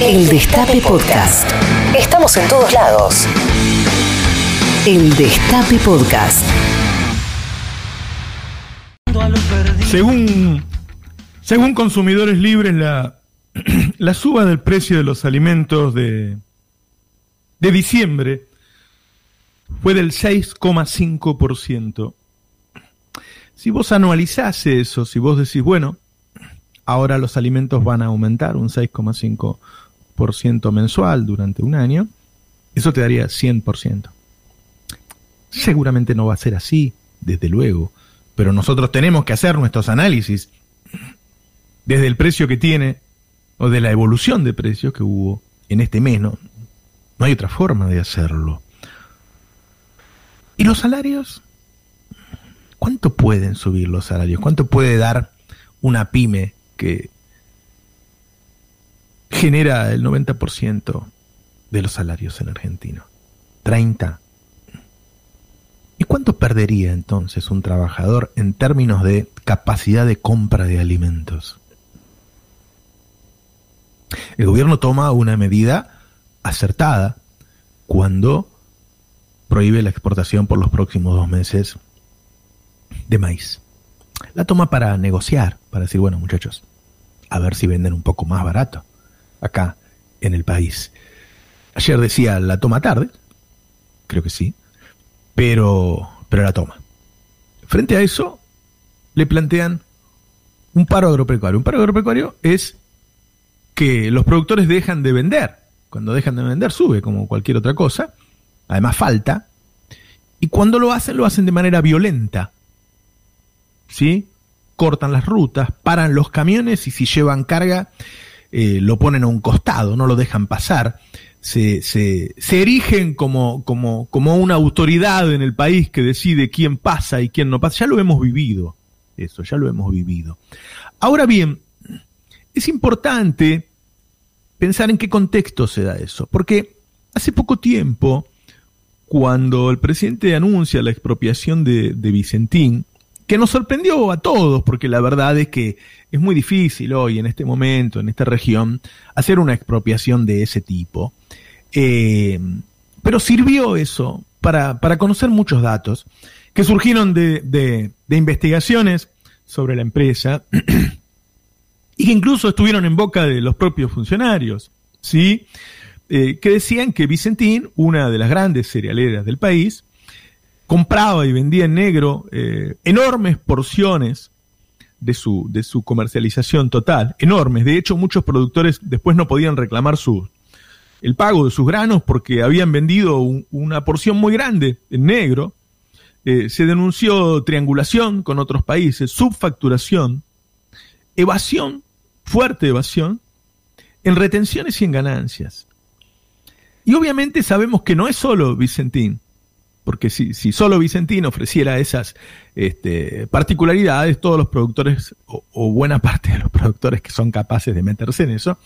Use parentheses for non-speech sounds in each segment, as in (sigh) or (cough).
El Destape Podcast. Estamos en todos lados. El Destape Podcast. Según, según Consumidores Libres, la, (clears throat) la suba del precio de los alimentos de, de diciembre fue del 6,5%. Si vos anualizás eso, si vos decís, bueno, ahora los alimentos van a aumentar un 6,5% mensual durante un año, eso te daría 100%. Seguramente no va a ser así, desde luego, pero nosotros tenemos que hacer nuestros análisis desde el precio que tiene o de la evolución de precios que hubo en este mes. No, no hay otra forma de hacerlo. ¿Y los salarios? ¿Cuánto pueden subir los salarios? ¿Cuánto puede dar una pyme que genera el 90% de los salarios en Argentina. 30. ¿Y cuánto perdería entonces un trabajador en términos de capacidad de compra de alimentos? El gobierno toma una medida acertada cuando prohíbe la exportación por los próximos dos meses de maíz. La toma para negociar, para decir, bueno muchachos, a ver si venden un poco más barato acá en el país. Ayer decía la toma tarde, creo que sí, pero, pero la toma. Frente a eso, le plantean un paro agropecuario. Un paro agropecuario es que los productores dejan de vender. Cuando dejan de vender sube como cualquier otra cosa. Además falta. Y cuando lo hacen, lo hacen de manera violenta. ¿Sí? cortan las rutas, paran los camiones y si llevan carga eh, lo ponen a un costado, no lo dejan pasar. Se, se, se erigen como, como, como una autoridad en el país que decide quién pasa y quién no pasa. Ya lo hemos vivido, eso, ya lo hemos vivido. Ahora bien, es importante pensar en qué contexto se da eso, porque hace poco tiempo, cuando el presidente anuncia la expropiación de, de Vicentín, que nos sorprendió a todos, porque la verdad es que es muy difícil hoy, en este momento, en esta región, hacer una expropiación de ese tipo. Eh, pero sirvió eso para, conocer muchos datos que surgieron de, investigaciones sobre la empresa (clears throat) y que incluso estuvieron en boca de los propios funcionarios, ¿sí? Eh, que decían que Vicentín, una de las grandes cerealeras del país, compraba y vendía en negro eh, enormes porciones de su, de su comercialización total, enormes. De hecho, muchos productores después no podían reclamar su, el pago de sus granos porque habían vendido una porción muy grande en negro. Eh, se denunció triangulación con otros países, subfacturación, evasión, fuerte evasión, en retenciones y en ganancias. Y obviamente sabemos que no es solo Vicentín porque si, solo Vicentín ofreciera esas este, particularidades, todos los productores, o, buena parte de los productores que son capaces de meterse en eso,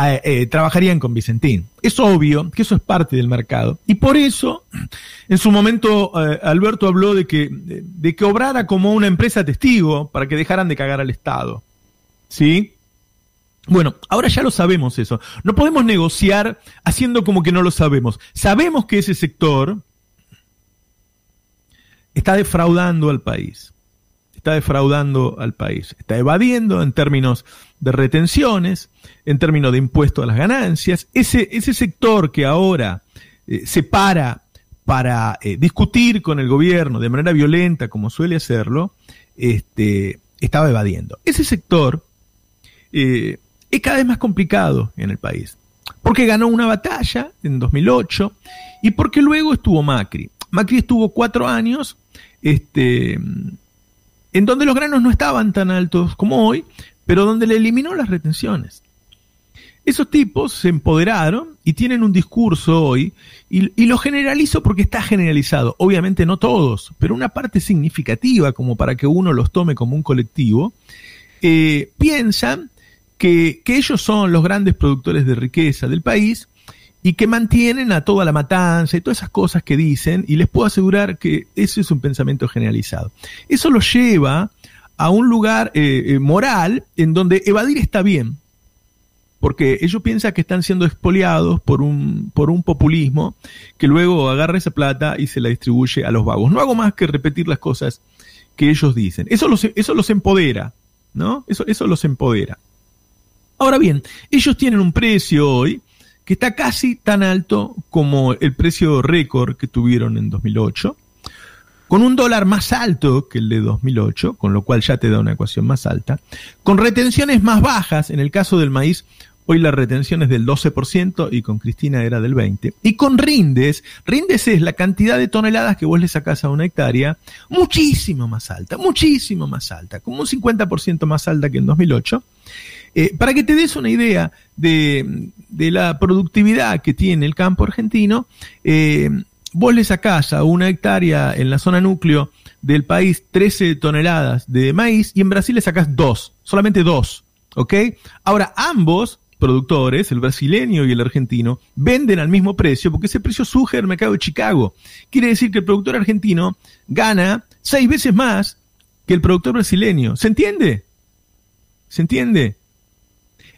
eh, eh, trabajarían con Vicentín. Es obvio que eso es parte del mercado. Y por eso, en su momento, eh, Alberto habló de que, de, que obrara como una empresa testigo para que dejaran de cagar al Estado. ¿Sí? Bueno, ahora ya lo sabemos eso. No podemos negociar haciendo como que no lo sabemos. Sabemos que ese sector, está defraudando al país. Está defraudando al país. Está evadiendo en términos de retenciones, en términos de impuesto a las ganancias. Ese, ese sector que ahora eh, se para para eh, discutir con el gobierno de manera violenta, como suele hacerlo, este, estaba evadiendo. Ese sector eh, es cada vez más complicado en el país, porque ganó una batalla en 2008 y porque luego estuvo Macri. Macri estuvo cuatro años este, en donde los granos no estaban tan altos como hoy, pero donde le eliminó las retenciones. Esos tipos se empoderaron y tienen un discurso hoy, y, lo generalizo porque está generalizado. Obviamente no todos, pero una parte significativa, como para que uno los tome como un colectivo, eh, piensan que, que ellos son los grandes productores de riqueza del país y que mantienen a toda la matanza y todas esas cosas que dicen, y les puedo asegurar que ese es un pensamiento generalizado. Eso lo lleva a un lugar eh, eh, moral en donde evadir está bien. porque ellos piensan que están siendo expoliados por un, por un populismo que luego agarra esa plata y se la distribuye a los vagos. No hago más que repetir las cosas que ellos dicen. Eso los, eso los empodera, ¿no? Eso, eso los empodera. Ahora bien, ellos tienen un precio hoy que está casi tan alto como el precio récord que tuvieron en 2008, con un dólar más alto que el de 2008, con lo cual ya te da una ecuación más alta, con retenciones más bajas, en el caso del maíz Hoy la retención es del 12% y con Cristina era del 20%. Y con rindes, rindes es la cantidad de toneladas que vos le sacás a una hectárea, muchísimo más alta, muchísimo más alta, como un 50% más alta que en 2008. Eh, para que te des una idea de, la productividad que tiene el campo argentino, eh, vos le sacás a una hectárea en la zona núcleo del país 13 toneladas de maíz y en Brasil le sacás 2, solamente 2. ¿Ok? Ahora, ambos productores, el brasileño y el argentino, venden al mismo precio porque ese precio surge del mercado de Chicago. Quiere decir que el productor argentino gana seis veces más que el productor brasileño. ¿Se entiende? ¿Se entiende?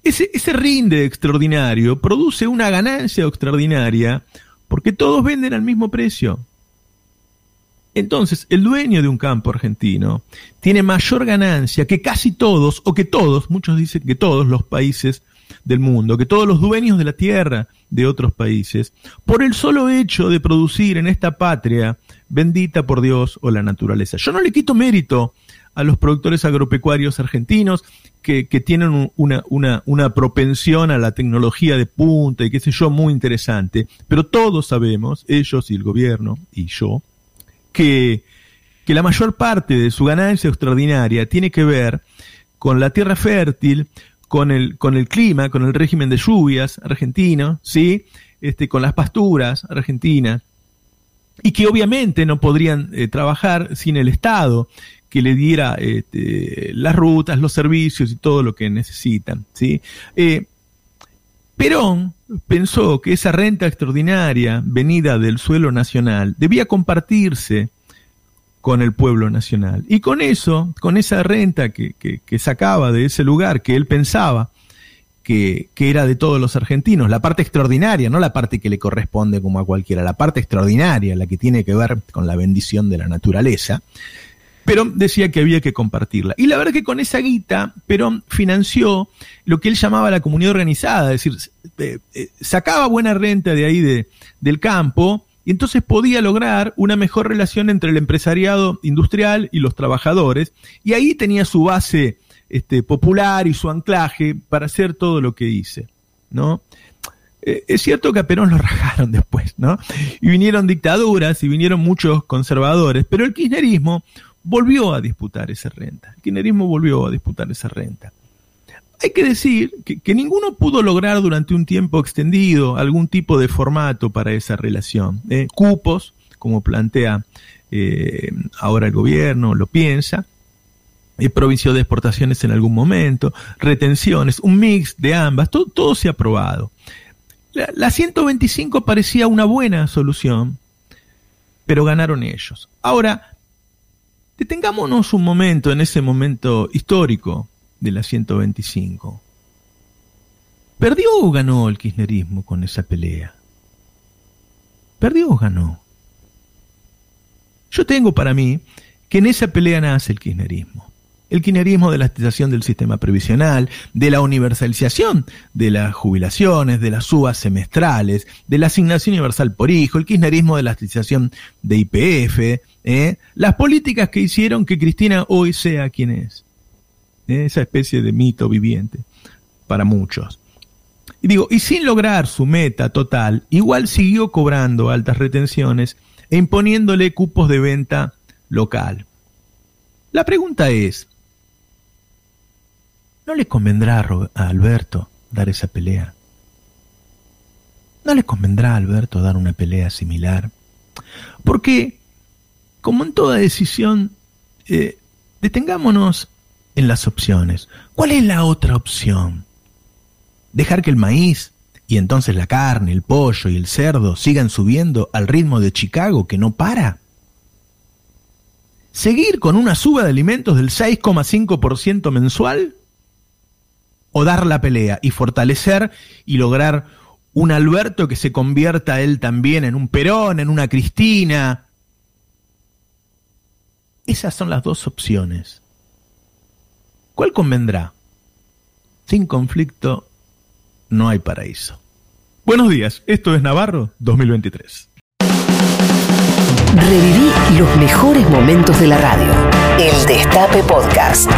Ese, ese rinde extraordinario produce una ganancia extraordinaria porque todos venden al mismo precio. Entonces, el dueño de un campo argentino tiene mayor ganancia que casi todos, o que todos, muchos dicen que todos los países del mundo, que todos los dueños de la tierra de otros países, por el solo hecho de producir en esta patria bendita por Dios o la naturaleza. Yo no le quito mérito a los productores agropecuarios argentinos que, tienen una, una, una, propensión a la tecnología de punta y qué sé yo, muy interesante, pero todos sabemos, ellos y el gobierno y yo, que, que la mayor parte de su ganancia extraordinaria tiene que ver con la tierra fértil, con el, con el clima, con el régimen de lluvias argentino, ¿sí? Este, con las pasturas argentinas, y que obviamente no podrían eh, trabajar sin el Estado que le diera este, las rutas, los servicios y todo lo que necesitan. ¿sí? Eh, Perón pensó que esa renta extraordinaria venida del suelo nacional debía compartirse con el pueblo nacional. Y con eso, con esa renta que, que, sacaba de ese lugar que él pensaba que, que, era de todos los argentinos, la parte extraordinaria, no la parte que le corresponde como a cualquiera, la parte extraordinaria, la que tiene que ver con la bendición de la naturaleza, Perón decía que había que compartirla. Y la verdad que con esa guita, Perón financió lo que él llamaba la comunidad organizada, es decir, eh, eh, sacaba buena renta de ahí de, del campo, y entonces podía lograr una mejor relación entre el empresariado industrial y los trabajadores, y ahí tenía su base este, popular y su anclaje para hacer todo lo que hice, ¿no? Eh, es cierto que a Perón lo (laughs) rajaron después, ¿no? Y vinieron dictaduras y vinieron muchos conservadores, pero el kirchnerismo volvió a disputar esa renta. El kirchnerismo volvió a disputar esa renta. Hay que decir que, ninguno pudo lograr durante un tiempo extendido algún tipo de formato para esa relación. ¿eh? Cupos, como plantea eh, ahora el gobierno, lo piensa, eh, provisión de exportaciones en algún momento, retenciones, un mix de ambas, todo, todo se ha aprobado. La, la 125 parecía una buena solución, pero ganaron ellos. Ahora, detengámonos un momento en ese momento histórico de la 125. ¿Perdió o ganó el kirchnerismo con esa pelea? ¿Perdió o ganó? Yo tengo para mí que en esa pelea nace el kirchnerismo. El kirchnerismo de la estatización del sistema previsional, de la universalización de las jubilaciones, de las subas semestrales, de la asignación universal por hijo, el kirchnerismo de la estatización de IPF, ¿eh? las políticas que hicieron que Cristina hoy sea quien es esa especie de mito viviente para muchos. Y digo, y sin lograr su meta total, igual siguió cobrando altas retenciones e imponiéndole cupos de venta local. La pregunta es, ¿no le convendrá a Alberto dar esa pelea? ¿No le convendrá a Alberto dar una pelea similar? Porque, como en toda decisión, eh, detengámonos en las opciones. ¿Cuál es la otra opción? Dejar que el maíz y entonces la carne, el pollo y el cerdo sigan subiendo al ritmo de Chicago que no para. ¿Seguir con una suba de alimentos del 6,5% mensual? o dar la pelea y fortalecer y lograr un Alberto que se convierta él también en un Perón, en una Cristina. Esas son las dos opciones. ¿Cuál convendrá? Sin conflicto no hay paraíso. Buenos días, esto es Navarro 2023. Reviví los mejores momentos de la radio. El Destape Podcast.